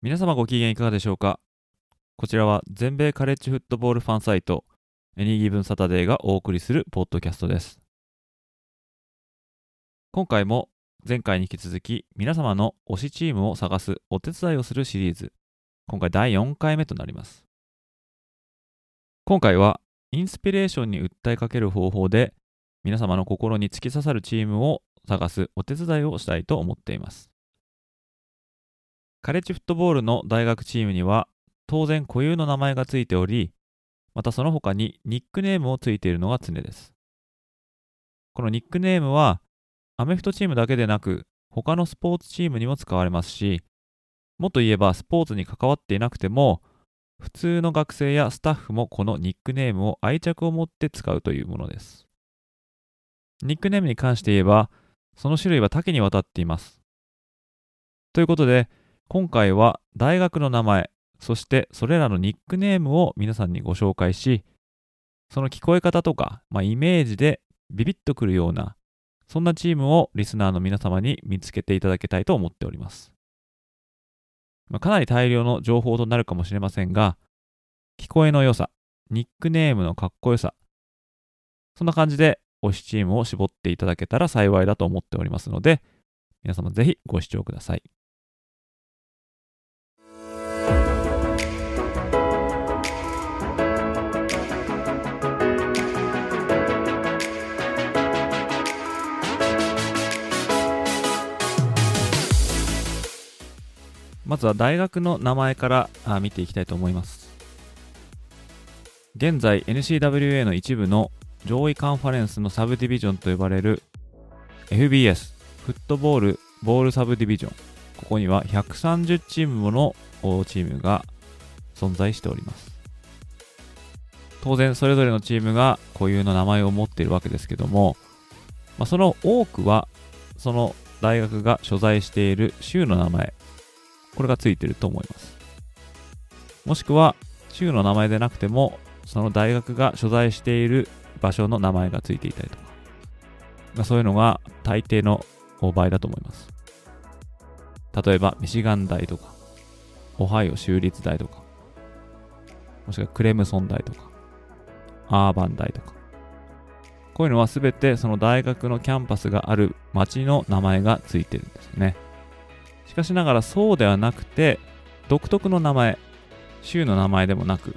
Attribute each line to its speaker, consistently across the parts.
Speaker 1: 皆様ご機嫌いかがでしょうか？こちらは全米カレッジフットボールファンサイトエニーギブンサタデーがお送りするポッドキャストです。今回も前回に引き続き皆様の推しチームを探すお手伝いをするシリーズ今回第4回目となります。今回はインスピレーションに訴えかける方法で皆様の心に突き刺さるチームを探すお手伝いをしたいと思っています。カレッジフットボールの大学チームには当然固有の名前がついておりまたその他にニックネームをついているのが常です。このニックネームはアメフトチームだけでなく他のスポーツチームにも使われますしもっと言えばスポーツに関わっていなくても普通の学生やスタッフもこのニックネームを愛着を持って使うというものです。ニックネームに関して言えばその種類は多岐にわたっています。ということで今回は大学の名前そしてそれらのニックネームを皆さんにご紹介しその聞こえ方とか、まあ、イメージでビビッとくるようなそんなチームをリスナーの皆様に見つけていただけたいと思っております。まあ、かなり大量の情報となるかもしれませんが、聞こえの良さ、ニックネームのかっこよさ、そんな感じで推しチームを絞っていただけたら幸いだと思っておりますので、皆様ぜひご視聴ください。まずは大学の名前から見ていきたいと思います。現在 NCWA の一部の上位カンファレンスのサブディビジョンと呼ばれる FBS フットボールボールサブディビジョン。ここには130チームものチームが存在しております。当然それぞれのチームが固有の名前を持っているわけですけども、まあ、その多くはその大学が所在している州の名前。これがついてると思います。もしくは、州の名前でなくても、その大学が所在している場所の名前がついていたりとか、まあ、そういうのが大抵の場合だと思います。例えば、ミシガン大とか、オハイオ州立大とか、もしくはクレムソン大とか、アーバン大とか、こういうのはすべてその大学のキャンパスがある町の名前がついてるんですよね。かしながらそうではなくて、独特の名前、州の名前でもなく、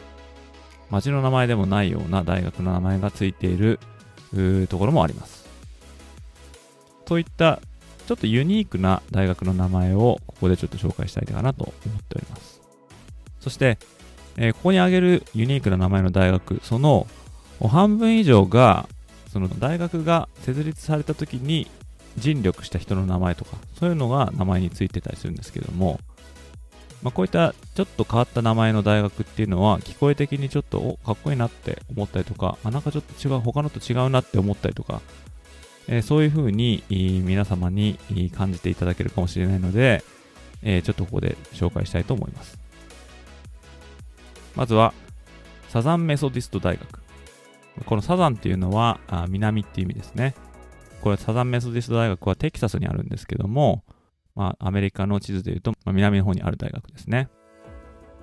Speaker 1: 町の名前でもないような大学の名前がついているところもあります。といったちょっとユニークな大学の名前をここでちょっと紹介したいかなと思っております。そして、えー、ここに挙げるユニークな名前の大学、その半分以上が、その大学が設立された時に尽力した人の名前とか、そういうのが名前についてたりするんですけども、まあ、こういったちょっと変わった名前の大学っていうのは、聞こえ的にちょっとおかっこいいなって思ったりとか、あなんかちょっと違う、他のと違うなって思ったりとか、えー、そういう風に皆様に感じていただけるかもしれないので、えー、ちょっとここで紹介したいと思います。まずは、サザンメソディスト大学。このサザンっていうのは南っていう意味ですね。これサザンメソディスト大学はテキサスにあるんですけども、まあ、アメリカの地図でいうと、まあ、南の方にある大学ですね。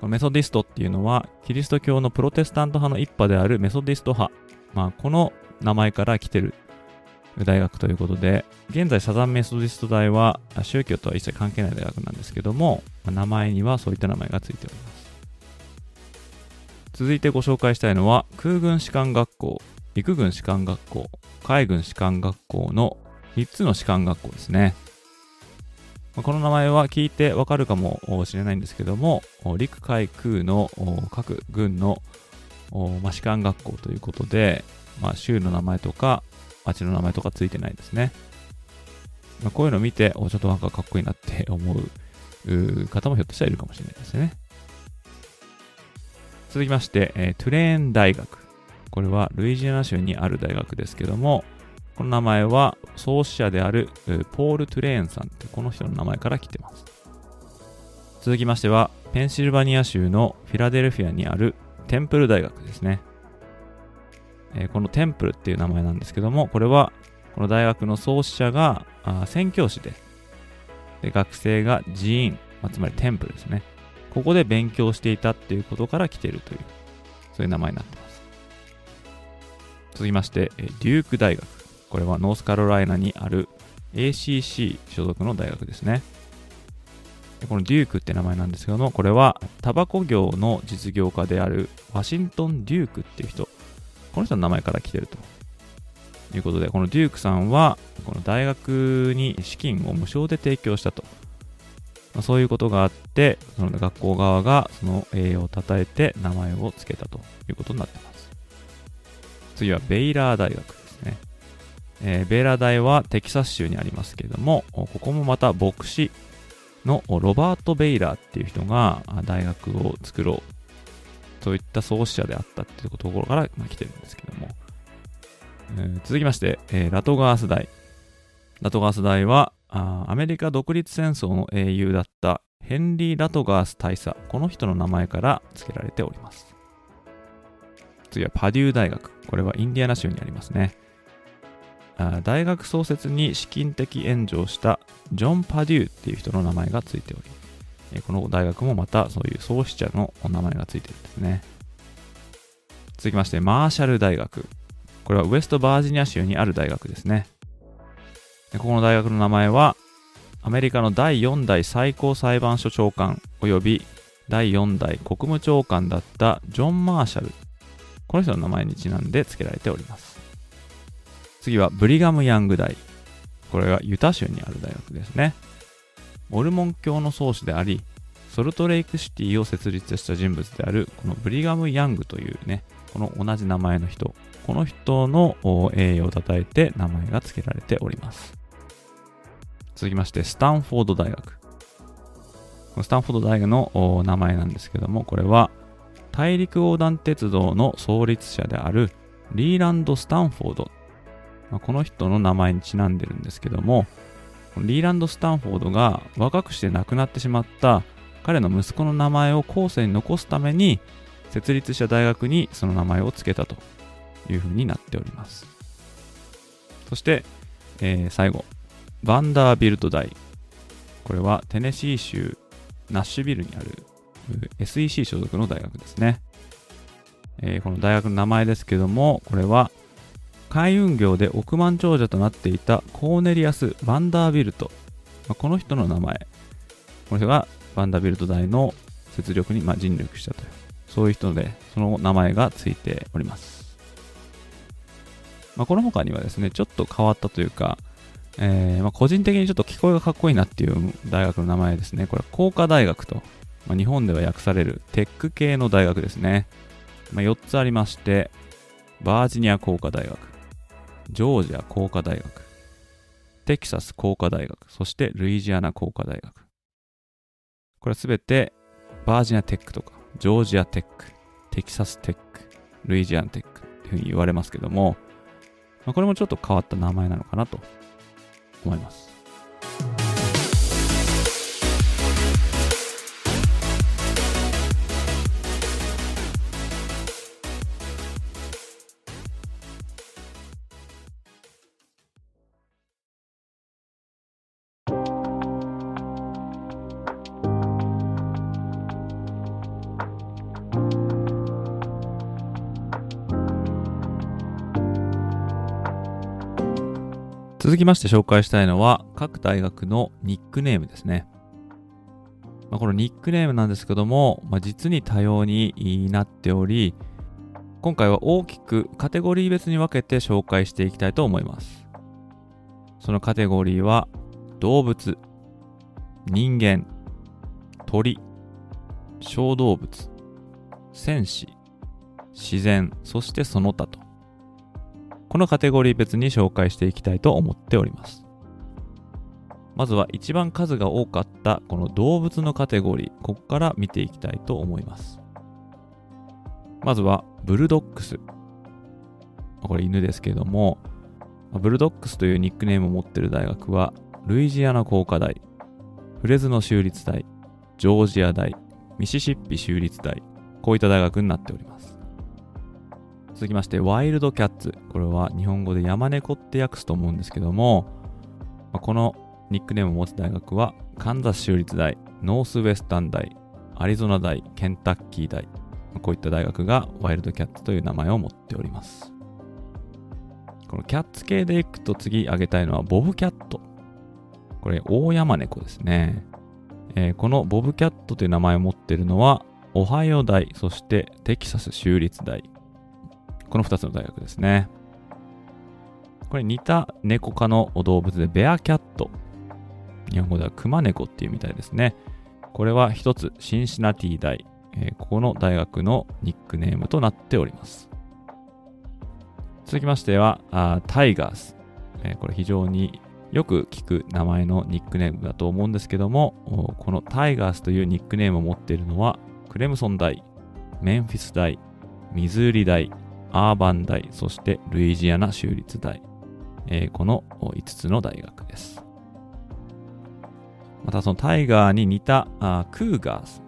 Speaker 1: メソディストっていうのは、キリスト教のプロテスタント派の一派であるメソディスト派。まあ、この名前から来てる大学ということで、現在サザンメソディスト大は宗教とは一切関係ない大学なんですけども、名前にはそういった名前がついております。続いてご紹介したいのは、空軍士官学校陸軍士官学校、海軍士官学校の3つの士官学校ですね。この名前は聞いてわかるかもしれないんですけども、陸海空の各軍の、士官学校ということで、まあ、州の名前とか町の名前とかついてないですね。まあ、こういうのを見て、ちょっとなんかかっこいいなって思う方もひょっとしたらいるかもしれないですね。続きまして、えー、トゥレーン大学。これはルイジアナ州にある大学ですけども、この名前は創始者であるポール・トゥレーンさんってこの人の名前から来てます。続きましては、ペンシルバニア州のフィラデルフィアにあるテンプル大学ですね。え、このテンプルっていう名前なんですけども、これはこの大学の創始者が宣教師でで、学生が寺院、まあ、つまりテンプルですね。ここで勉強していたっていうことから来てるという、そういう名前になってます。続きまして、デューク大学。これはノースカロライナにある ACC 所属の大学ですね。このデュークって名前なんですけども、これはタバコ業の実業家であるワシントン・デュークっていう人、この人の名前から来てるということで、このデュークさんは、この大学に資金を無償で提供したと。まあ、そういうことがあって、その学校側がその栄養を称えて名前を付けたということになってます。次はベイラー大学ですね。えー、ベイラー大はテキサス州にありますけれども、ここもまた牧師のロバート・ベイラーっていう人が大学を作ろう。そういった創始者であったっていうところから来てるんですけども。えー、続きまして、えー、ラトガース大。ラトガース大はあアメリカ独立戦争の英雄だったヘンリー・ラトガース大佐。この人の名前から付けられております。次はパデュー大学。これはインディアナ州にありますね。大学創設に資金的援助をしたジョン・パデューっていう人の名前がついており、この大学もまたそういう創始者のお名前がついてるんですね。続きまして、マーシャル大学。これはウェストバージニア州にある大学ですね。でここの大学の名前は、アメリカの第4代最高裁判所長官及び第4代国務長官だったジョン・マーシャル。この人の名前にちなんで付けられております。次はブリガム・ヤング大。これはユタ州にある大学ですね。モルモン教の創始であり、ソルトレイクシティを設立した人物である、このブリガム・ヤングというね、この同じ名前の人、この人の栄誉を称えて名前が付けられております。続きまして、スタンフォード大学。スタンフォード大学の名前なんですけども、これは大陸横断鉄道の創立者であるリーランド・スタンフォードまあ、この人の名前にちなんでるんですけども、リーランド・スタンフォードが若くして亡くなってしまった彼の息子の名前を後世に残すために設立した大学にその名前を付けたというふうになっております。そして、えー、最後、バンダービルト大。これはテネシー州ナッシュビルにある SEC 所属の大学ですね。えー、この大学の名前ですけども、これは海運業で億万長者となっていたコーネリアス・バンダービルト。まあ、この人の名前。この人がバンダービルト大の雪力にま尽力したという、そういう人で、その名前がついております。まあ、この他にはですね、ちょっと変わったというか、えー、ま、個人的にちょっと聞こえがかっこいいなっていう大学の名前ですね。これは工科大学と、まあ、日本では訳されるテック系の大学ですね。まあ、4つありまして、バージニア工科大学、ジョージア工科大学、テキサス工科大学、そしてルイジアナ工科大学。これすべてバージニアテックとか、ジョージアテック、テキサステック、ルイジアナテックっていうふうに言われますけども、まあ、これもちょっと変わった名前なのかなと思います。続きまして紹介したいのは各大学のニックネームですね。まあ、このニックネームなんですけども、まあ、実に多様になっており、今回は大きくカテゴリー別に分けて紹介していきたいと思います。そのカテゴリーは動物、人間、鳥、小動物、戦士、自然、そしてその他とこのカテゴリー別に紹介していきたいと思っております。まずは一番数が多かったこの動物のカテゴリー、ここから見ていきたいと思います。まずは、ブルドックス。これ犬ですけども、ブルドックスというニックネームを持っている大学は、ルイジアナ工科大、フレズノ州立大、ジョージア大、ミシシッピ州立大、こういった大学になっております。続きまして、ワイルドキャッツ。これは日本語で山猫って訳すと思うんですけども、このニックネームを持つ大学は、カンザス州立大、ノースウェスタン大、アリゾナ大、ケンタッキー大、こういった大学がワイルドキャッツという名前を持っております。このキャッツ系でいくと次挙げたいのはボブキャット。これ、大山猫ですね。えー、このボブキャットという名前を持っているのは、オハイオ大、そしてテキサス州立大。この2つの大学ですね。これ似た猫科の動物でベアキャット。日本語ではクマ猫っていうみたいですね。これは一つシンシナティ大、えー、ここの大学のニックネームとなっております。続きましては、あタイガース、えー、これ非常によく聞く名前のニックネームだと思うんですけども、このタイガースというニックネームを持っているのは、クレムソン大、メンフィス大、ミズーリ大、アーバン大、そしてルイジアナ州立大、えー、この5つの大学です。またそのタイガーに似たあクーガース。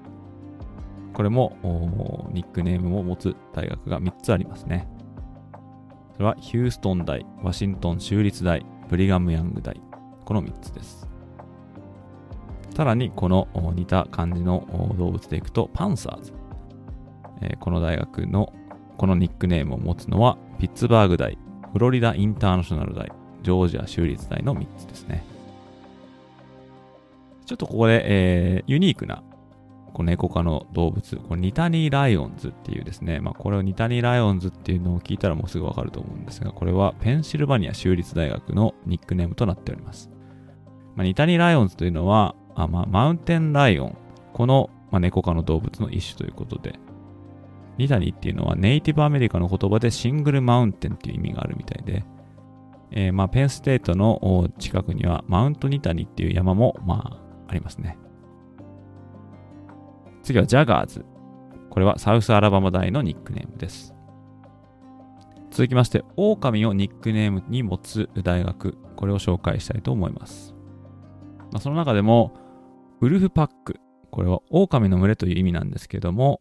Speaker 1: これもニックネームを持つ大学が3つありますね。それはヒューストン大、ワシントン州立大、ブリガムヤング大。この3つです。さらにこの似た感じの動物でいくとパンサーズ。えー、この大学のこのニックネームを持つのはピッツバーグ大、フロリダインターナショナル大、ジョージア州立大の3つですね。ちょっとここで、えー、ユニークなこの猫科の動物、これニタニーライオンズっていうですね、まあ、これをニタニーライオンズっていうのを聞いたらもうすぐわかると思うんですが、これはペンシルバニア州立大学のニックネームとなっております。まあ、ニタニーライオンズというのは、あまあ、マウンテンライオン、この、まあ、猫科の動物の一種ということで、ニタニっていうのはネイティブアメリカの言葉でシングルマウンテンっていう意味があるみたいで、えー、まあペンステートの近くにはマウントニタニっていう山もまあありますね。次はジャガーズ。これはサウスアラバマ大のニックネームです。続きまして、狼をニックネームに持つ大学。これを紹介したいと思います。まあ、その中でも、ウルフパック。これは狼の群れという意味なんですけども、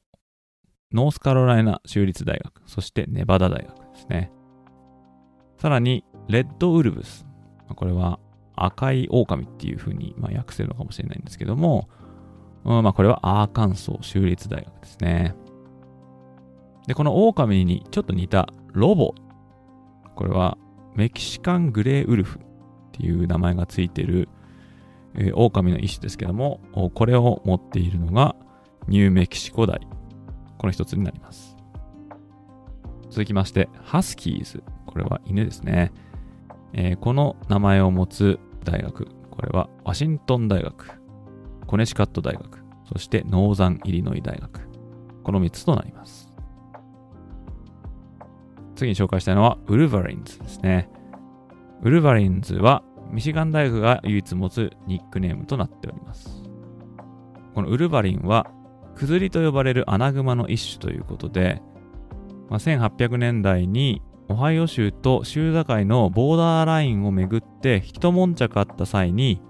Speaker 1: ノースカロライナ州立大学、そしてネバダ大学ですね。さらに、レッドウルブス。これは赤い狼っていう風にまあ訳せるのかもしれないんですけども、うん、まあこれはアーカンソー州立大学ですね。で、この狼にちょっと似たロボ。これはメキシカングレーウルフっていう名前がついてる、えー、狼の一種ですけども、これを持っているのがニューメキシコ大。この一つになります。続きまして、ハスキーズ。これは犬ですね。えー、この名前を持つ大学。これはワシントン大学。コネチカット大学、そしてノーザンイリノイ大学。この3つとなります。次に紹介したいのはウルヴァリンズですね。ウルヴァリンズはミシガン大学が唯一持つニックネームとなっております。このウルヴァリンは、クズリと呼ばれるアナグマの一種ということで、まあ、1800年代にオハイオ州と州境のボーダーラインをめぐって一悶着あった際に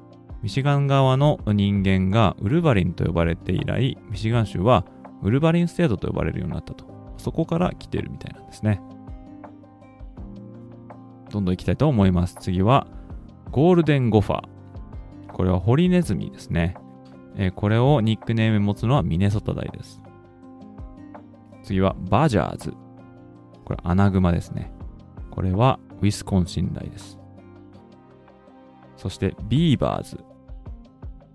Speaker 1: ミシガン側の人間がウルヴァリンと呼ばれて以来、ミシガン州はウルヴァリンステートと呼ばれるようになったと。そこから来てるみたいなんですね。どんどん行きたいと思います。次は、ゴールデンゴファー。これはホリネズミですね。え、これをニックネーム持つのはミネソタ大です。次はバジャーズ。これアナグマですね。これはウィスコンシン大です。そしてビーバーズ。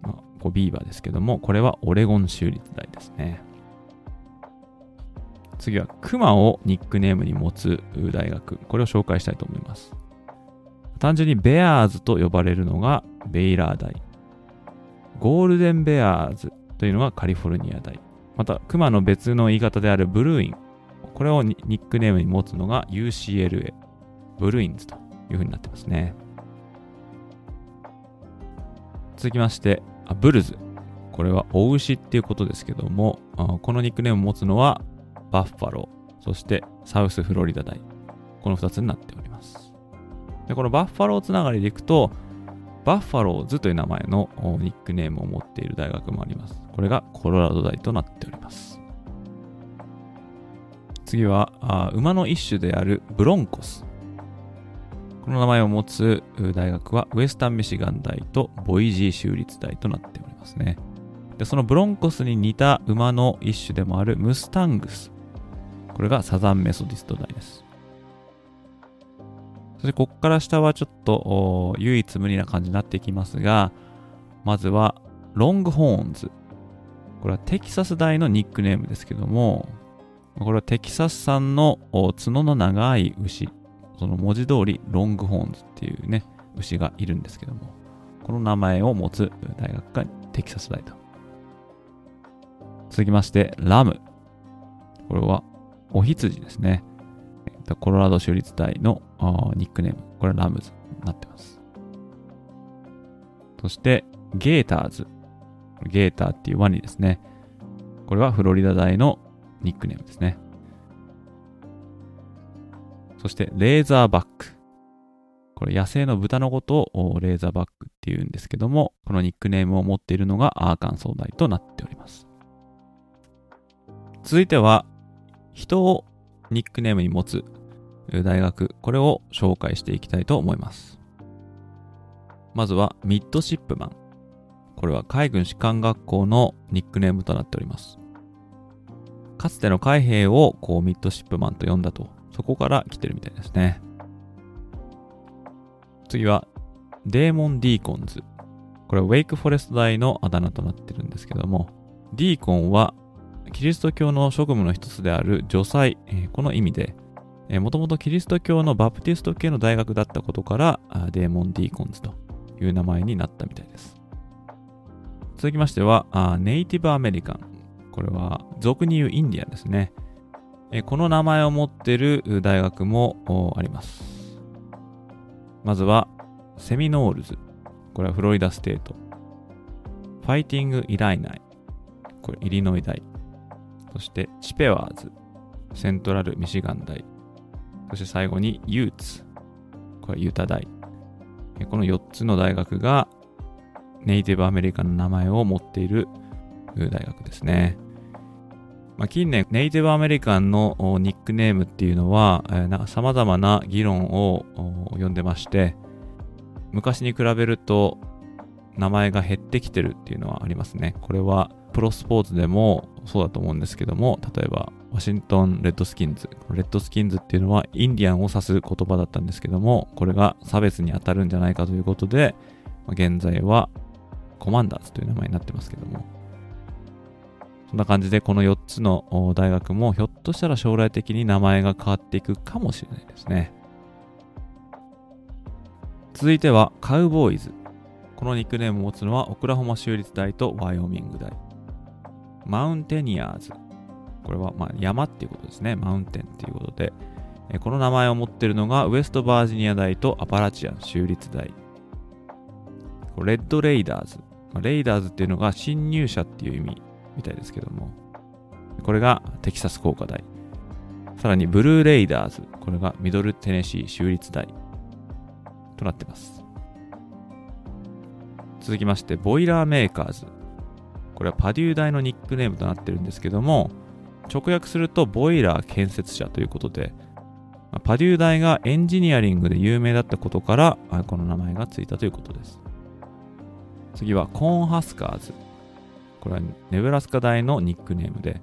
Speaker 1: まあこビーバーですけども、これはオレゴン州立大ですね。次はクマをニックネームに持つ大学。これを紹介したいと思います。単純にベアーズと呼ばれるのがベイラー大。ゴールデンベアーズというのがカリフォルニア大。また、クマの別の言い方であるブルーイン。これをニックネームに持つのが UCLA。ブルーインズというふうになってますね。続きまして、あブルズ。これはお牛っていうことですけども、このニックネームを持つのはバッファロー、そしてサウスフロリダ大。この2つになっております。で、このバッファローつながりでいくと、バッファローズという名前のニックネームを持っている大学もあります。これがコロラド大となっております。次は、馬の一種であるブロンコス。この名前を持つ大学はウエスタン・ミシガン大とボイジー州立大となっておりますね。で、そのブロンコスに似た馬の一種でもあるムスタングス。これがサザンメソディスト大です。そしてここから下はちょっと唯一無二な感じになっていきますが、まずはロングホーンズ。これはテキサス大のニックネームですけども、これはテキサス産の角の長い牛その文字通りロングホーンズっていうね、牛がいるんですけども、この名前を持つ大学がテキサス大と。続きまして、ラム。これは、お羊ですね。コロラド州立大のニックネーム。これはラムズになってます。そして、ゲーターズ。ゲーターっていうワニですね。これはフロリダ大のニックネームですね。そして、レーザーバック。これ、野生の豚のことをレーザーバックっていうんですけども、このニックネームを持っているのがアーカンソー大となっております。続いては、人をニックネームに持つ大学、これを紹介していきたいと思います。まずは、ミッドシップマン。これは海軍士官学校のニックネームとなっております。かつての海兵をこうミッドシップマンと呼んだとそこから来てるみたいですね。次は、デーモン・ディーコンズ。これはウェイクフォレスト大のあだ名となってるんですけども、ディーコンはキリスト教の職務の一つである女祭、この意味で、もともとキリスト教のバプティスト系の大学だったことから、デーモン・ディーコンズという名前になったみたいです。続きましては、ネイティブアメリカン。これは俗に言うインディアンですね。この名前を持ってる大学もあります。まずは、セミノールズ。これはフロリダステート。ファイティング・イライナイ。これ、イリノイ大。そして、チペワーズ。セントラル・ミシガン大。そして最後に、ユーツ。これ、ユタ大。この4つの大学が、ネイティブアメリカの名前を持っている大学ですね。まあ、近年、ネイティブアメリカンのニックネームっていうのは、えー、様々な議論を呼んでまして、昔に比べると名前が減ってきてるっていうのはありますね。これはプロスポーツでもそうだと思うんですけども、例えばワシントン・レッドスキンズ。レッドスキンズっていうのはインディアンを指す言葉だったんですけども、これが差別に当たるんじゃないかということで、現在はコマンダーズという名前になってますけども、そんな感じでこの4つの大学もひょっとしたら将来的に名前が変わっていくかもしれないですね。続いてはカウボーイズ。このニックネームを持つのはオクラホマ州立大とワイオミング大。マウンテニアーズ。これはま山っていうことですね。マウンテンっていうことで。この名前を持ってるのがウエストバージニア大とアパラチアン州立大。レッドレイダーズ。レイダーズっていうのが侵入者っていう意味みたいですけども、これがテキサス工科大。さらにブルーレイダーズ。これがミドルテネシー州立大となってます。続きまして、ボイラーメーカーズ。これはパデュー大のニックネームとなってるんですけども、直訳するとボイラー建設者ということで、パデュー大がエンジニアリングで有名だったことから、この名前がついたということです。次はコーンハスカーズ。これはネブラスカ大のニックネームで、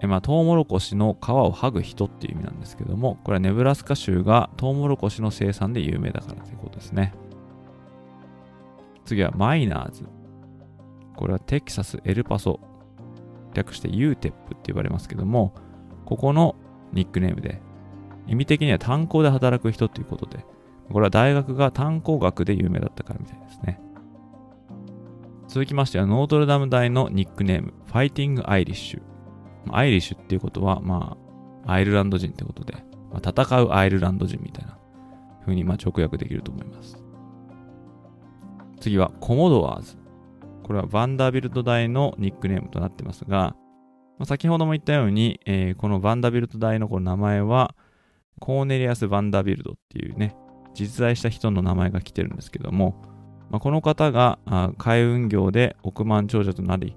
Speaker 1: えまあ、トウモロコシの皮を剥ぐ人っていう意味なんですけども、これはネブラスカ州がトウモロコシの生産で有名だからということですね。次はマイナーズ。これはテキサス・エルパソ。略して UTEP って言われますけども、ここのニックネームで、意味的には炭鉱で働く人ということで、これは大学が炭鉱学で有名だったからみたいですね。続きましては、ノートルダム大のニックネーム、ファイティング・アイリッシュ。アイリッシュっていうことは、まあ、アイルランド人ってことで、まあ、戦うアイルランド人みたいな風にまあ直訳できると思います。次はコモドアーズ。これはバンダービルト大のニックネームとなってますが、まあ、先ほども言ったように、えー、このバンダービルト大のこの名前は、コーネリアス・バンダービルドっていうね、実在した人の名前が来てるんですけども、まあ、この方が海運業で億万長者となり、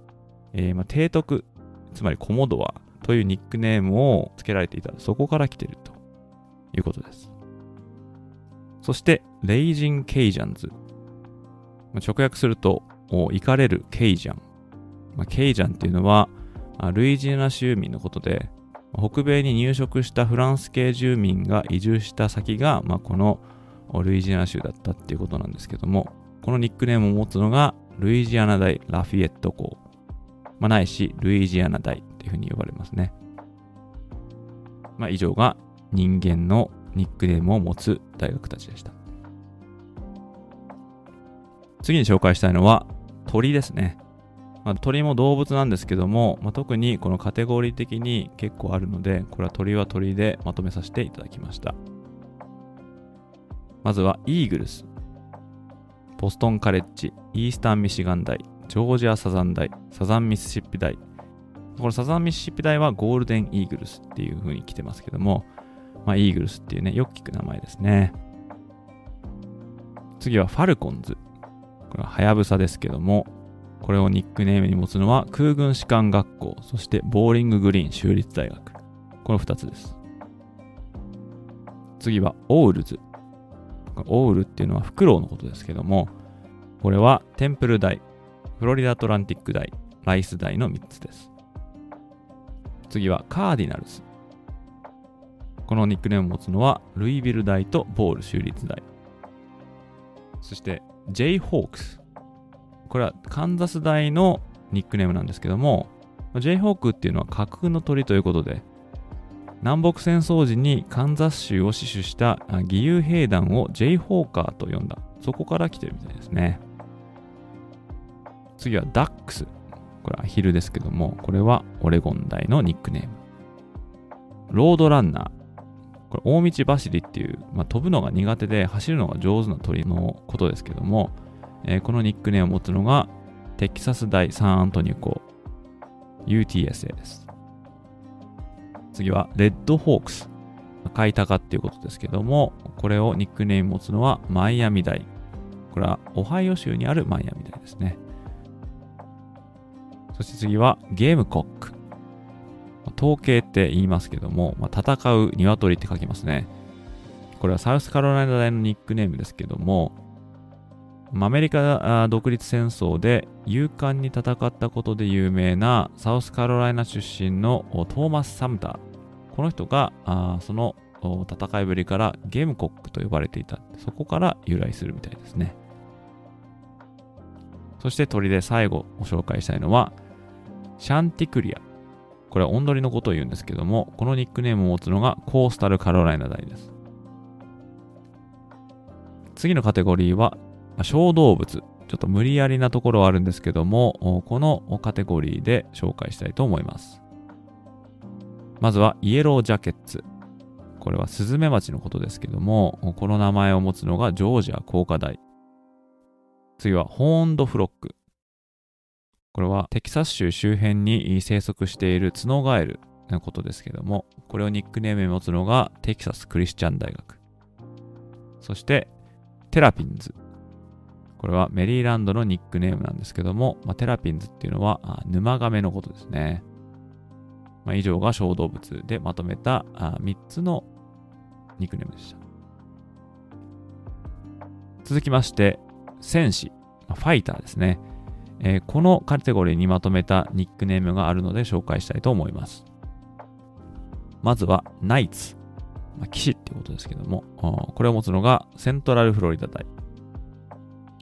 Speaker 1: えー、まあ提督、つまりコモドワというニックネームを付けられていた。そこから来てるということです。そして、レイジン・ケイジャンズ。まあ、直訳すると、行かれるケイジャン。まあ、ケイジャンっていうのは、ルイジアナ州民のことで、北米に入植したフランス系住民が移住した先が、まあ、このルイジアナ州だったっていうことなんですけども、このニックネームを持つのが、ルイジアナ大ラフィエット校。まあ、ないし、ルイジアナ大っていうふうに呼ばれますね。まあ、以上が人間のニックネームを持つ大学たちでした。次に紹介したいのは鳥ですね。まあ、鳥も動物なんですけども、まあ、特にこのカテゴリー的に結構あるので、これは鳥は鳥でまとめさせていただきました。まずはイーグルス。ボストンカレッジ、イースタンミシガン大、ジョージアサザン大、サザンミシシッピ大。このサザンミシシッピ大はゴールデンイーグルスっていう風に来てますけども、まあ、イーグルスっていうね、よく聞く名前ですね。次はファルコンズ。これはハヤブサですけども、これをニックネームに持つのは空軍士官学校、そしてボーリンググリーン州立大学。この2つです。次はオウルズ。オウルっていうのはフクロウのことですけども、これはテンプル大、フロリダアトランティック大、ライス大の3つです。次はカーディナルズ。このニックネームを持つのはルイビル大とボール州立大。そしてジェイホークス。これはカンザス大のニックネームなんですけども、ジェイホークっていうのは架空の鳥ということで、南北戦争時にカンザス州を死守した義勇兵団をジェイホーカーと呼んだ。そこから来てるみたいですね。次はダックス。これはアヒルですけども、これはオレゴン大のニックネーム。ロードランナー。これ、大道走りっていう、まあ、飛ぶのが苦手で走るのが上手な鳥のことですけども、えー、このニックネームを持つのが、テキサス大サンアントニオ校 UTSA です。次は、レッドホークス。赤い鷹っていうことですけども、これをニックネーム持つのはマイアミ大。これはオハイオ州にあるマイアミ大ですね。そして次はゲームコック。統計って言いますけども、まあ、戦う鶏って書きますね。これはサウスカロライナ大のニックネームですけども、アメリカ独立戦争で勇敢に戦ったことで有名なサウスカロライナ出身のトーマス・サムター。この人がその戦いぶりからゲームコックと呼ばれていた。そこから由来するみたいですね。そして鳥で最後ご紹介したいのは、シャンティクリア。これはオンドリのことを言うんですけども、このニックネームを持つのがコースタルカロライナ大です。次のカテゴリーは、小動物。ちょっと無理やりなところはあるんですけども、このカテゴリーで紹介したいと思います。まずはイエロージャケッツ。これはスズメバチのことですけども、この名前を持つのがジョージア工科大。次はホーンドフロック。これはテキサス州周辺に生息しているツノガエルのことですけども、これをニックネームに持つのがテキサスクリスチャン大学。そしてテラピンズ。これはメリーランドのニックネームなんですけども、まあ、テラピンズっていうのは沼亀のことですね。まあ、以上が小動物でまとめた3つのニックネームでした。続きまして、戦士、ファイターですね。えー、このカテゴリーにまとめたニックネームがあるので紹介したいと思います。まずは、ナイツ。まあ、騎士ってことですけども、これを持つのがセントラルフロリダ大。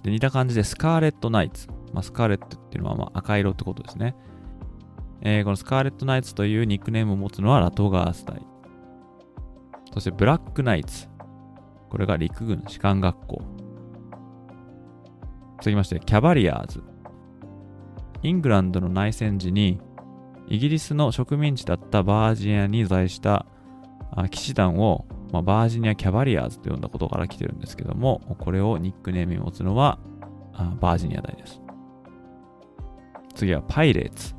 Speaker 1: で似た感じでスカーレットナイツ。まあ、スカーレットっていうのはまあ赤色ってことですね。えー、このスカーレットナイツというニックネームを持つのはラトガース大。そしてブラックナイツ。これが陸軍士官学校。続きまして、キャバリアーズ。イングランドの内戦時に、イギリスの植民地だったバージニアに在した騎士団を、まあ、バージニア・キャバリアーズと呼んだことから来てるんですけども、これをニックネームに持つのはバージニア大です。次はパイレーツ。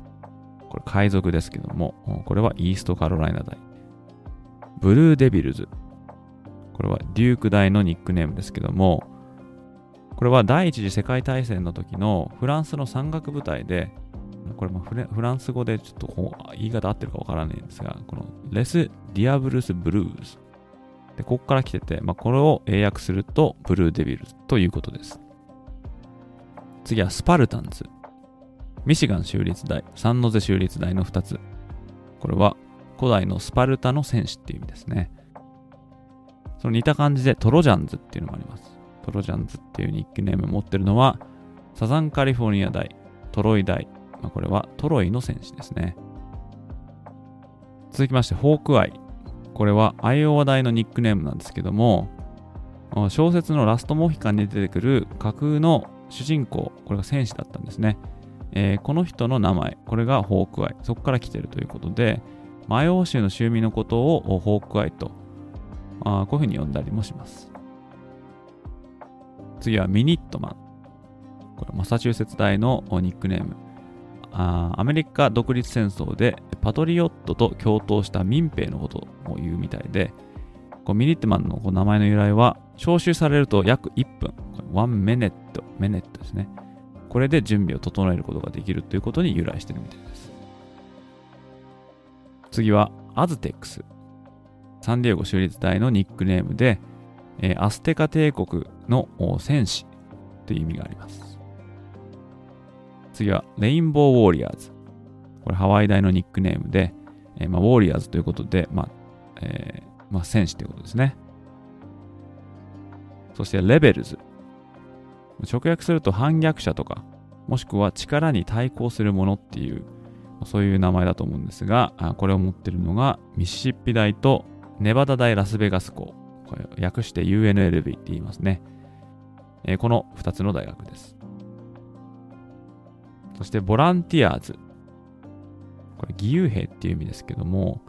Speaker 1: これ海賊ですけども、これはイーストカロライナ大。ブルーデビルズ。これはデューク大のニックネームですけども、これは第一次世界大戦の時のフランスの山岳部隊で、これもフランス語でちょっと言い方合ってるかわからないんですが、このレス・ディアブルス・ブルーズ。で、ここから来てて、まあ、これを英訳するとブルーデビルズということです。次はスパルタンズ。ミシガン州立大、サンノゼ州立大の2つ。これは古代のスパルタの戦士っていう意味ですね。その似た感じでトロジャンズっていうのもあります。トロジャンズっていうニックネームを持ってるのはサザンカリフォルニア大、トロイ大、まあ、これはトロイの戦士ですね。続きまして、ホークアイ。これはアイオワ大のニックネームなんですけども、小説のラストモヒカンに出てくる架空の主人公、これが戦士だったんですね。えー、この人の名前、これがホークアイ。そこから来てるということで、マイオー州の州民のことをホークアイと、あこういうふうに呼んだりもします。次はミニットマン。これマサチューセッツ大のニックネーム。あアメリカ独立戦争でパトリオットと共闘した民兵のことを言うみたいで、こうミニットマンのこう名前の由来は、招集されると約1分、1メネット、メネットですね。これで準備を整えることができるということに由来してるみたいです。次は、アズテックス。サンディエゴ州立大のニックネームで、えー、アステカ帝国の戦士という意味があります。次は、レインボーウォーリアーズ。これハワイ大のニックネームで、えーまあ、ウォーリアーズということで、まあえーまあ、戦士ということですね。そして、レベルズ。直訳すると反逆者とか、もしくは力に対抗するものっていう、そういう名前だと思うんですが、これを持ってるのがミシシッピ大とネバダ大ラスベガス校。これ訳して UNLV って言いますね。えー、この2つの大学です。そしてボランティアーズ。これ義勇兵っていう意味ですけども、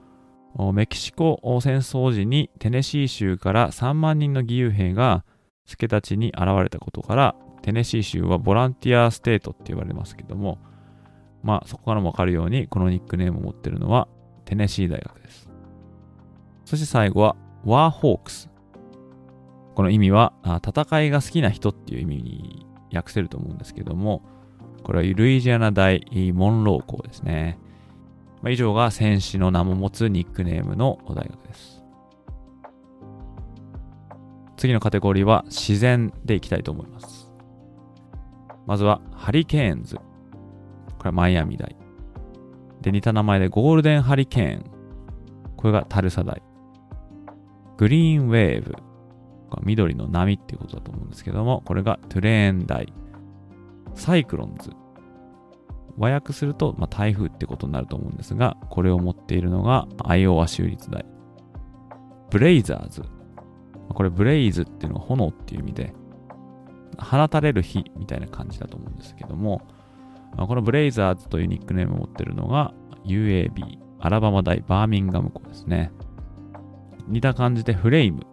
Speaker 1: メキシコ戦争時にテネシー州から3万人の義勇兵が助太刀に現れたことから、テネシー州はボランティアステートって言われますけども、まあそこからもわかるように、このニックネームを持ってるのはテネシー大学です。そして最後は、ワーホークス。この意味は、戦いが好きな人っていう意味に訳せると思うんですけども、これはルイジアナ大モンロー校ですね。まあ、以上が戦士の名も持つニックネームの大学です。次のカテゴリーは自然でいきたいと思います。まずはハリケーンズ。これはマイアミ大。で、似た名前でゴールデンハリケーン。これがタルサ大。グリーンウェーブ。緑の波っていうことだと思うんですけども、これがトゥレーン大。サイクロンズ。和訳すると、まあ、台風ってことになると思うんですが、これを持っているのがアイオワ州立大。ブレイザーズ。これブレイズっていうのは炎っていう意味で、放たれる火みたいな感じだと思うんですけども、このブレイザーズというニックネームを持ってるのが UAB、アラバマ大バーミンガム校ですね。似た感じで flame。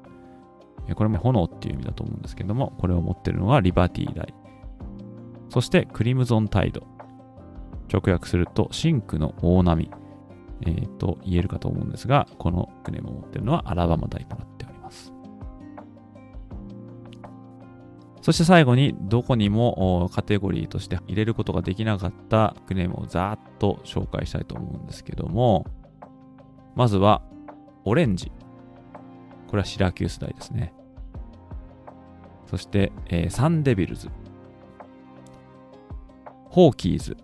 Speaker 1: これも炎っていう意味だと思うんですけども、これを持ってるのがリバティ大。そしてクリムゾンタイド。直訳すると深紅の大波、えー、と言えるかと思うんですが、このニックネームを持ってるのはアラバマ大となっております。そして最後にどこにもカテゴリーとして入れることができなかったニックネームをざーっと紹介したいと思うんですけども、まずはオレンジ。これはシラキュース大ですね。そして、えー、サンデビルズ。ホーキーズ。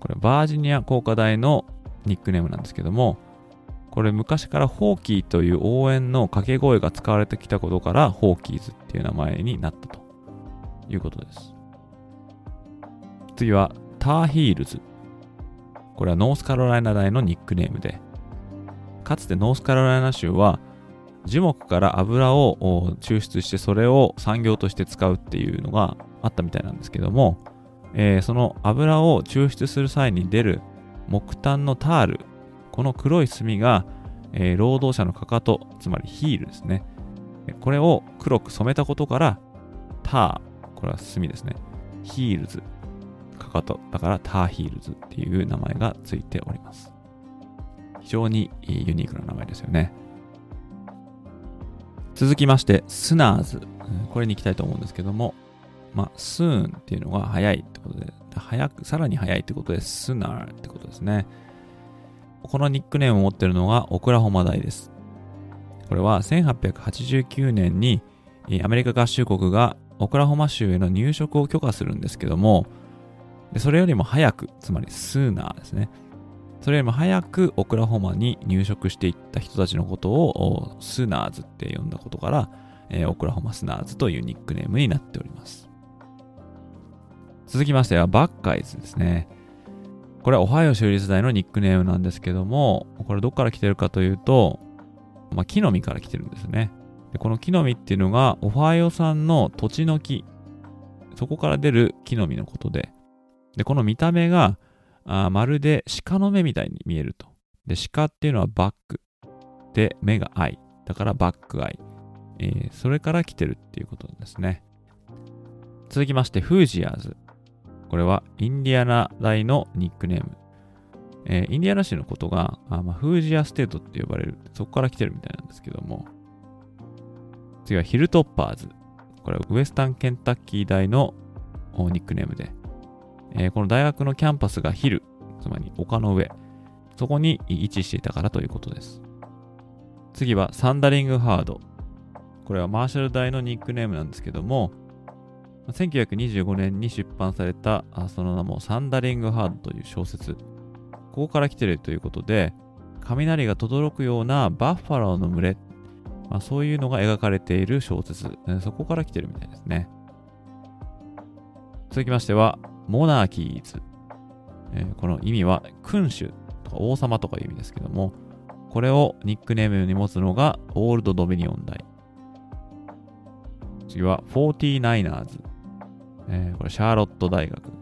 Speaker 1: これバージニア工科大のニックネームなんですけども、これ昔からホーキーという応援の掛け声が使われてきたことからホーキーズっていう名前になったということです。次はターヒールズ。これはノースカロライナ大のニックネームで、かつてノースカロライナ州は樹木から油を抽出してそれを産業として使うっていうのがあったみたいなんですけども、えー、その油を抽出する際に出る木炭のタール、この黒い炭が、えー、労働者のかかと、つまりヒールですね。これを黒く染めたことから、ター、これは炭ですね。ヒールズ。かかと、だからターヒールズっていう名前がついております。非常にユニークな名前ですよね。続きまして、スナーズ。これに行きたいと思うんですけども、まあ、スーンっていうのが早いってことで、早く、さらに早いってことで、スナーってことですね。このニックネームを持ってるのがオクラホマ大です。これは1889年にアメリカ合衆国がオクラホマ州への入植を許可するんですけども、それよりも早く、つまりスーナーですね。それよりも早くオクラホマに入植していった人たちのことをスナーズって呼んだことから、えー、オクラホマスナーズというニックネームになっております。続きましてはバッカイズですね。これはオハイオ州立大のニックネームなんですけども、これどっから来てるかというと、まあ、木の実から来てるんですね。でこの木の実っていうのが、オハイオ産の土地の木、そこから出る木の実のことで、で、この見た目が、あまるで鹿の目みたいに見えると。で、鹿っていうのはバック。で、目がアイ。だからバックアイ。えー、それから来てるっていうことですね。続きまして、フージアーズ。これはインディアナ大のニックネーム。えー、インディアナ州のことが、あまあ、フージアステートって呼ばれる。そこから来てるみたいなんですけども。次はヒルトッパーズ。これはウエスタンケンタッキー大のニックネームで。えー、この大学のキャンパスが hill、つまり丘の上、そこに位置していたからということです。次はサンダリングハード。これはマーシャル大のニックネームなんですけども、1925年に出版されたその名もサンダリングハードという小説。ここから来てるということで、雷が轟くようなバッファローの群れ、まあ、そういうのが描かれている小説、そこから来てるみたいですね。続きましては、モナーキーズ。えー、この意味は君主とか王様とかいう意味ですけども、これをニックネームに持つのがオールドドミニオン大。次は 49ers。えー、これシャーロット大学。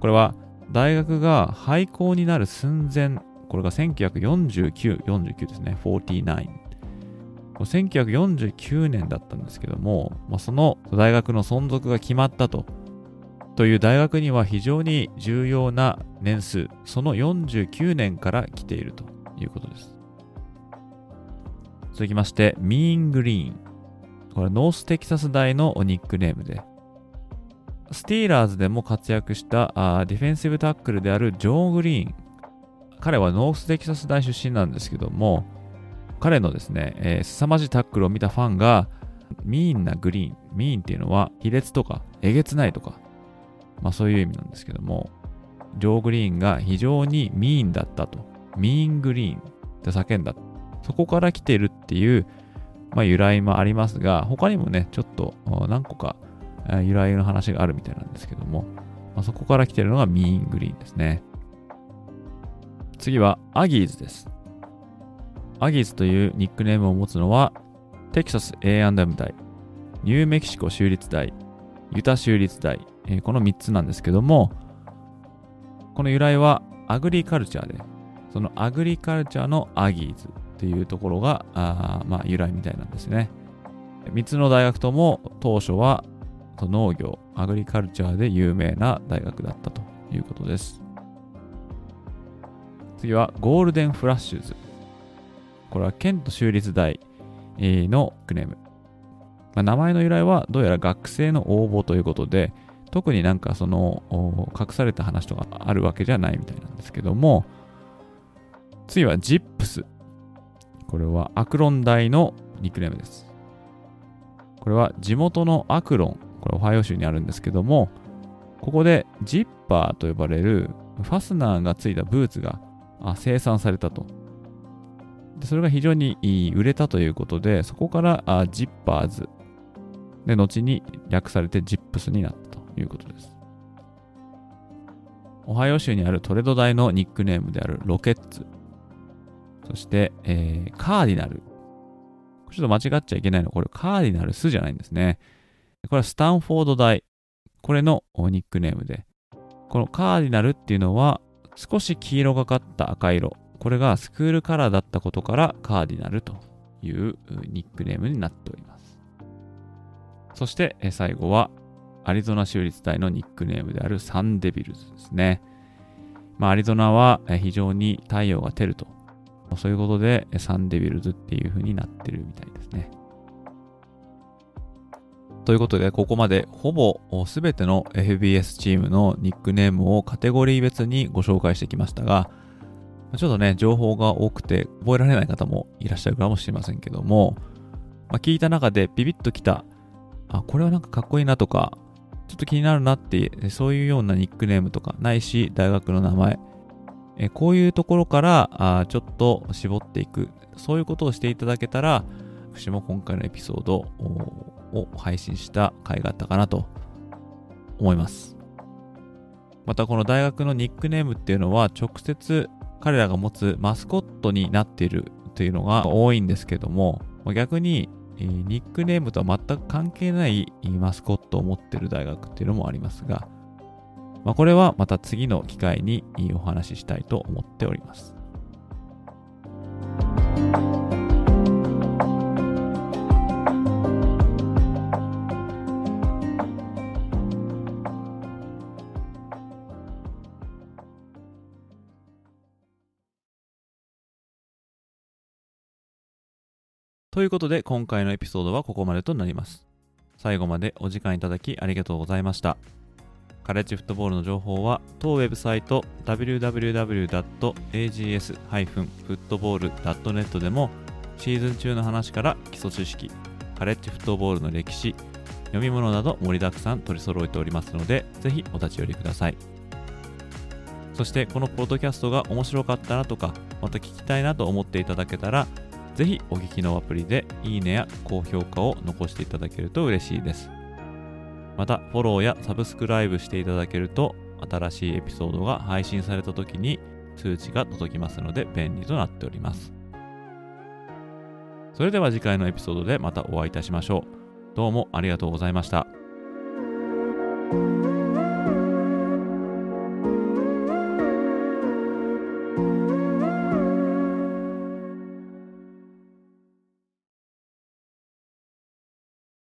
Speaker 1: これは大学が廃校になる寸前、これが1949、49ですね、49。1949年だったんですけども、まあ、その大学の存続が決まったとという大学には非常に重要な年数、その49年から来ているということです。続きまして、ミーングリーン。これノーステキサス大のニックネームで、スティーラーズでも活躍したあディフェンシブタックルであるジョー・グリーン。彼はノーステキサス大出身なんですけども、彼のですね、えー、凄まじいタックルを見たファンが、 mean な green。mean っていうのは、卑劣とか、えげつないとか、まあそういう意味なんですけども、ジョー・グリーンが非常に mean だったと。 mean green って叫んだ。そこから来てるっていう、まあ、由来もありますが、他にもね、ちょっと何個か由来の話があるみたいなんですけども、まあ、そこから来てるのがミーングリーンですね。次はアギーズです。アギーズというニックネームを持つのは、テキサス A&M 大、ニューメキシコ州立大、ユタ州立大、え、この3つなんですけども、この由来はアグリカルチャーで、そのアグリカルチャーのアギーズっていうところが、あまあ、由来みたいなんですね。3つの大学とも当初は農業、アグリカルチャーで有名な大学だったということです。次はゴールデンフラッシュズ。これはケント州立大のクネーム。まあ、名前の由来はどうやら学生の応募ということで、特になんかその隠された話とかあるわけじゃないみたいなんですけども、次はジップス。これはアクロン大のニックネームです。これは地元のアクロン、これオハイオ州にあるんですけども、ここでジッパーと呼ばれるファスナーがついたブーツが生産されたと。でそれが非常に売れたということで、そこからジッパーズで、後に略されてジップスになったということです。オハイオ州にあるトレド大のニックネームであるロケッツ。そして、えー、カーディナル。ちょっと間違っちゃいけないのは、これカーディナルスじゃないんですね。これはスタンフォード大。これのニックネームで。このカーディナルっていうのは少し黄色がかった赤色。これがスクールカラーだったことからカーディナルというニックネームになっております。そして最後はアリゾナ州立大のニックネームであるサンデビルズですね。まあ、アリゾナは非常に太陽が照ると。そういうことでサンデビルズっていう風になってるみたいですね。ということで、ここまでほぼすべての FBS チームのニックネームをカテゴリー別にご紹介してきましたが、ちょっとね、情報が多くて覚えられない方もいらっしゃるかもしれませんけども、まあ、聞いた中でビビッときた、あ、これはなんかかっこいいなとか、ちょっと気になるなって、そういうようなニックネームとか、ないし、大学の名前、えこういうところからあちょっと絞っていく、そういうことをしていただけたら、私も今回のエピソードを配信した回があったかなと思います。またこの大学のニックネームっていうのは直接彼らが持つマスコットになっているというのが多いんですけども逆にニックネームとは全く関係ないマスコットを持ってる大学っていうのもありますがまあ、これはまた次の機会にお話ししたいと思っております。ということで今回のエピソードはここまでとなります。最後までお時間いただきありがとうございました。カレッジフットボールの情報は当ウェブサイト www.ags-football.net でもシーズン中の話から基礎知識、カレッジフットボールの歴史、読み物など盛りだくさん取り揃えておりますので、ぜひお立ち寄りください。そしてこのポッドキャストが面白かったなとか、また聞きたいなと思っていただけたら、ぜひお聞きのアプリでいいねや高評価を残していただけると嬉しいです。また、フォローやサブスクライブしていただけると、新しいエピソードが配信された時に通知が届きますので便利となっております。それでは次回のエピソードでまたお会いいたしましょう。どうもありがとうございました。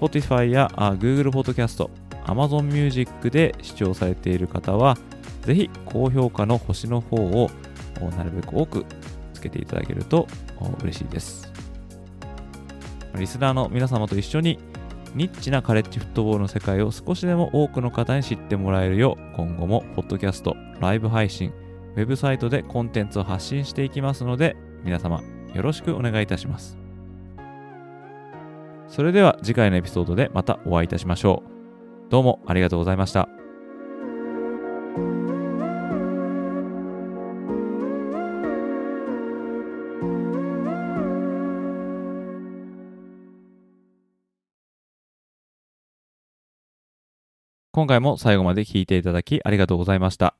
Speaker 1: Spotify や Google Podcast、Amazon Music で視聴されている方は、ぜひ高評価の星の方をなるべく多くつけていただけると嬉しいです。リスナーの皆様と一緒にニッチなカレッジフットボールの世界を少しでも多くの方に知ってもらえるよう、今後もポッドキャスト、ライブ配信、ウェブサイトでコンテンツを発信していきますので、皆様よろしくお願いいたします。それでは次回のエピソードでまたお会いいたしましょう。どうもありがとうございました。今回も最後まで聞いていただきありがとうございました。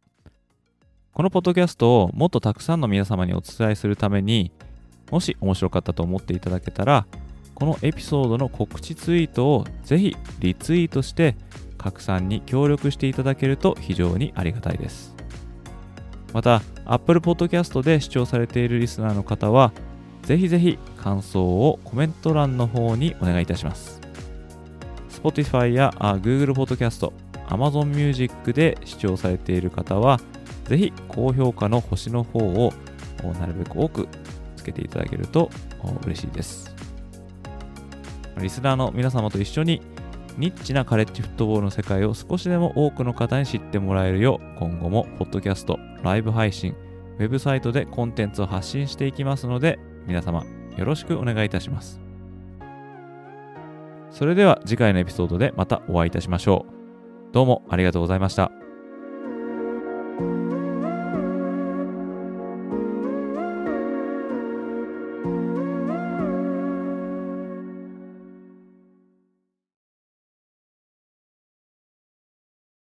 Speaker 1: このポッドキャストをもっとたくさんの皆様にお伝えするために、もし面白かったと思っていただけたら、このエピソードの告知ツイートをぜひリツイートして拡散に協力していただけると非常にありがたいです。また、Apple Podcast で視聴されているリスナーの方は、ぜひぜひ感想をコメント欄の方にお願いいたします。Spotify や Google Podcast、Amazon Music で視聴されている方は、ぜひ高評価の星の方をなるべく多くつけていただけると嬉しいです。リスナーの皆様と一緒にニッチなカレッジフットボールの世界を少しでも多くの方に知ってもらえるよう今後もポッドキャスト、ライブ配信、ウェブサイトでコンテンツを発信していきますので皆様よろしくお願いいたします。それでは次回のエピソードでまたお会いいたしましょう。どうもありがとうございました。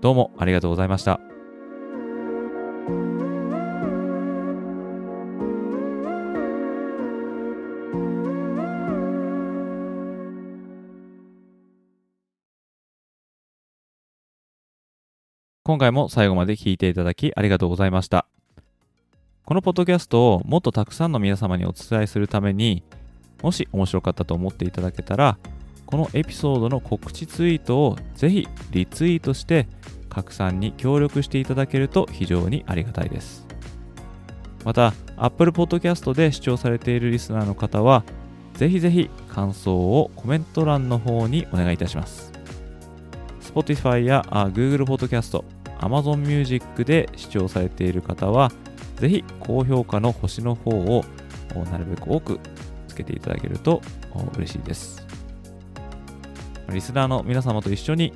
Speaker 1: どうもありがとうございました。今回も最後まで聞いていただきありがとうございました。このポッドキャストをもっとたくさんの皆様にお伝えするために、もし面白かったと思っていただけたら、このエピソードの告知ツイートをぜひリツイートして拡散に協力していただけると非常にありがたいです。また、Apple Podcast で視聴されているリスナーの方は、ぜひぜひ感想をコメント欄の方にお願いいたします。Spotify や Google Podcast、Amazon Music で視聴されている方は、ぜひ高評価の星の方をなるべく多くつけていただけると嬉しいです。リスナーの皆様と一緒に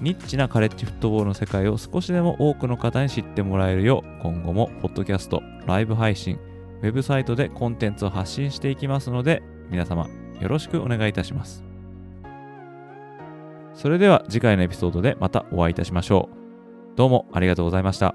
Speaker 1: ニッチなカレッジフットボールの世界を少しでも多くの方に知ってもらえるよう今後もポッドキャスト、ライブ配信、ウェブサイトでコンテンツを発信していきますので皆様よろしくお願いいたします。それでは次回のエピソードでまたお会いいたしましょう。どうもありがとうございました。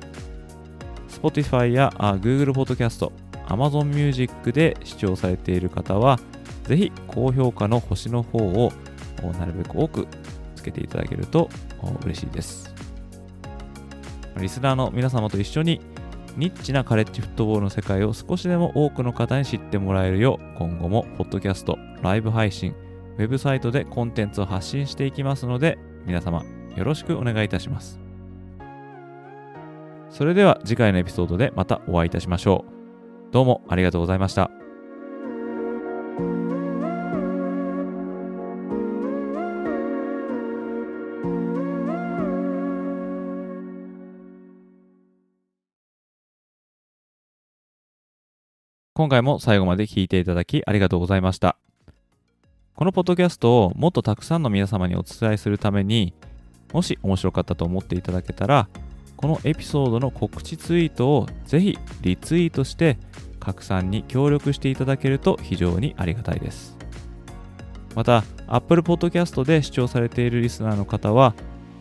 Speaker 1: Spotify やあ Google Podcast、Amazon Music で視聴されている方は、ぜひ高評価の星の方をなるべく多くつけていただけると嬉しいです。リスナーの皆様と一緒にニッチなカレッジフットボールの世界を少しでも多くの方に知ってもらえるよう今後もポッドキャスト、ライブ配信、ウェブサイトでコンテンツを発信していきますので皆様よろしくお願いいたします。それでは次回のエピソードでまたお会いいたしましょう。どうもありがとうございました。今回も最後まで聞いていただきありがとうございました。このポッドキャストをもっとたくさんの皆様にお伝えするために、もし面白かったと思っていただけたら、このエピソードの告知ツイートをぜひリツイートして拡散に協力していただけると非常にありがたいです。また、Apple Podcast で視聴されているリスナーの方は、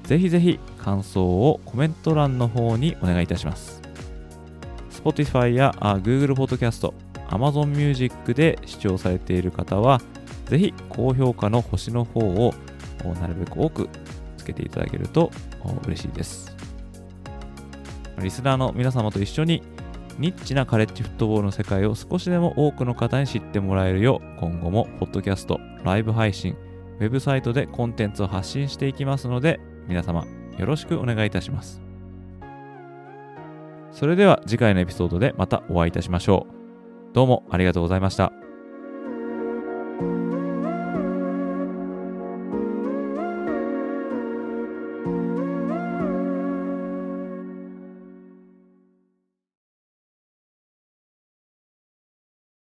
Speaker 1: ぜひぜひ感想をコメント欄の方にお願いいたします。Spotify やあ Google Podcast、Amazon Music で視聴されている方は、ぜひ高評価の星の方をなるべく多くつけていただけると嬉しいです。リスナーの皆様と一緒にニッチなカレッジフットボールの世界を少しでも多くの方に知ってもらえるよう今後もポッドキャスト、ライブ配信、ウェブサイトでコンテンツを発信していきますので皆様よろしくお願いいたします。それでは次回のエピソードでまたお会いいたしましょう。どうもありがとうございました。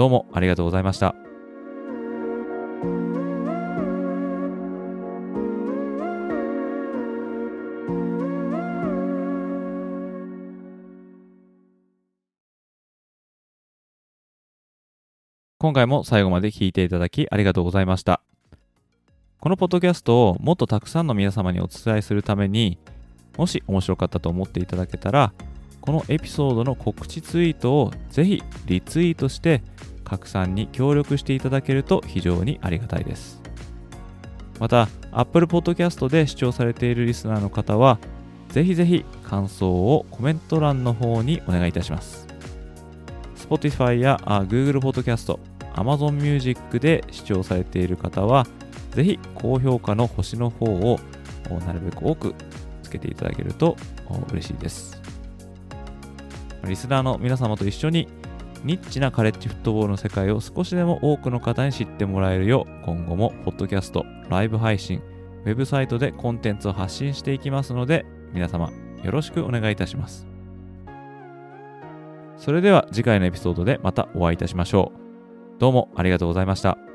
Speaker 1: どうもありがとうございました。今回も最後まで聞いていただきありがとうございました。このポッドキャストをもっとたくさんの皆様にお伝えするために、もし面白かったと思っていただけたら、このエピソードの告知ツイートをぜひリツイートして拡散に協力していただけると非常にありがたいです。また、Apple Podcast で視聴されているリスナーの方は、ぜひぜひ感想をコメント欄の方にお願いいたします。Spotify や Google Podcast、Amazon Music で視聴されている方は、ぜひ高評価の星の方をなるべく多くつけていただけると嬉しいです。リスナーの皆様と一緒にニッチなカレッジフットボールの世界を少しでも多くの方に知ってもらえるよう今後もポッドキャスト、ライブ配信、ウェブサイトでコンテンツを発信していきますので皆様よろしくお願いいたします。それでは次回のエピソードでまたお会いいたしましょう。どうもありがとうございました。